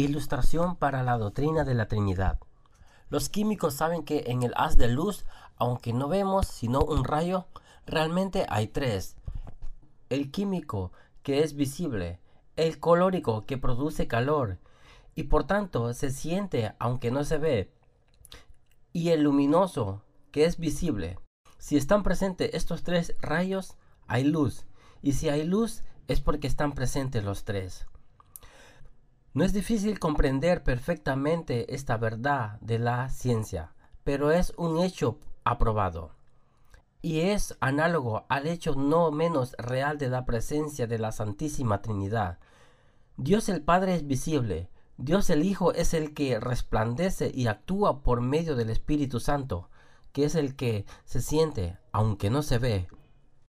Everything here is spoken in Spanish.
Ilustración para la doctrina de la Trinidad. Los químicos saben que en el haz de luz, aunque no vemos sino un rayo, realmente hay tres. El químico, que es visible, el colórico, que produce calor, y por tanto se siente aunque no se ve, y el luminoso, que es visible. Si están presentes estos tres rayos, hay luz, y si hay luz es porque están presentes los tres. No es difícil comprender perfectamente esta verdad de la ciencia, pero es un hecho aprobado. Y es análogo al hecho no menos real de la presencia de la Santísima Trinidad. Dios el Padre es visible, Dios el Hijo es el que resplandece y actúa por medio del Espíritu Santo, que es el que se siente, aunque no se ve,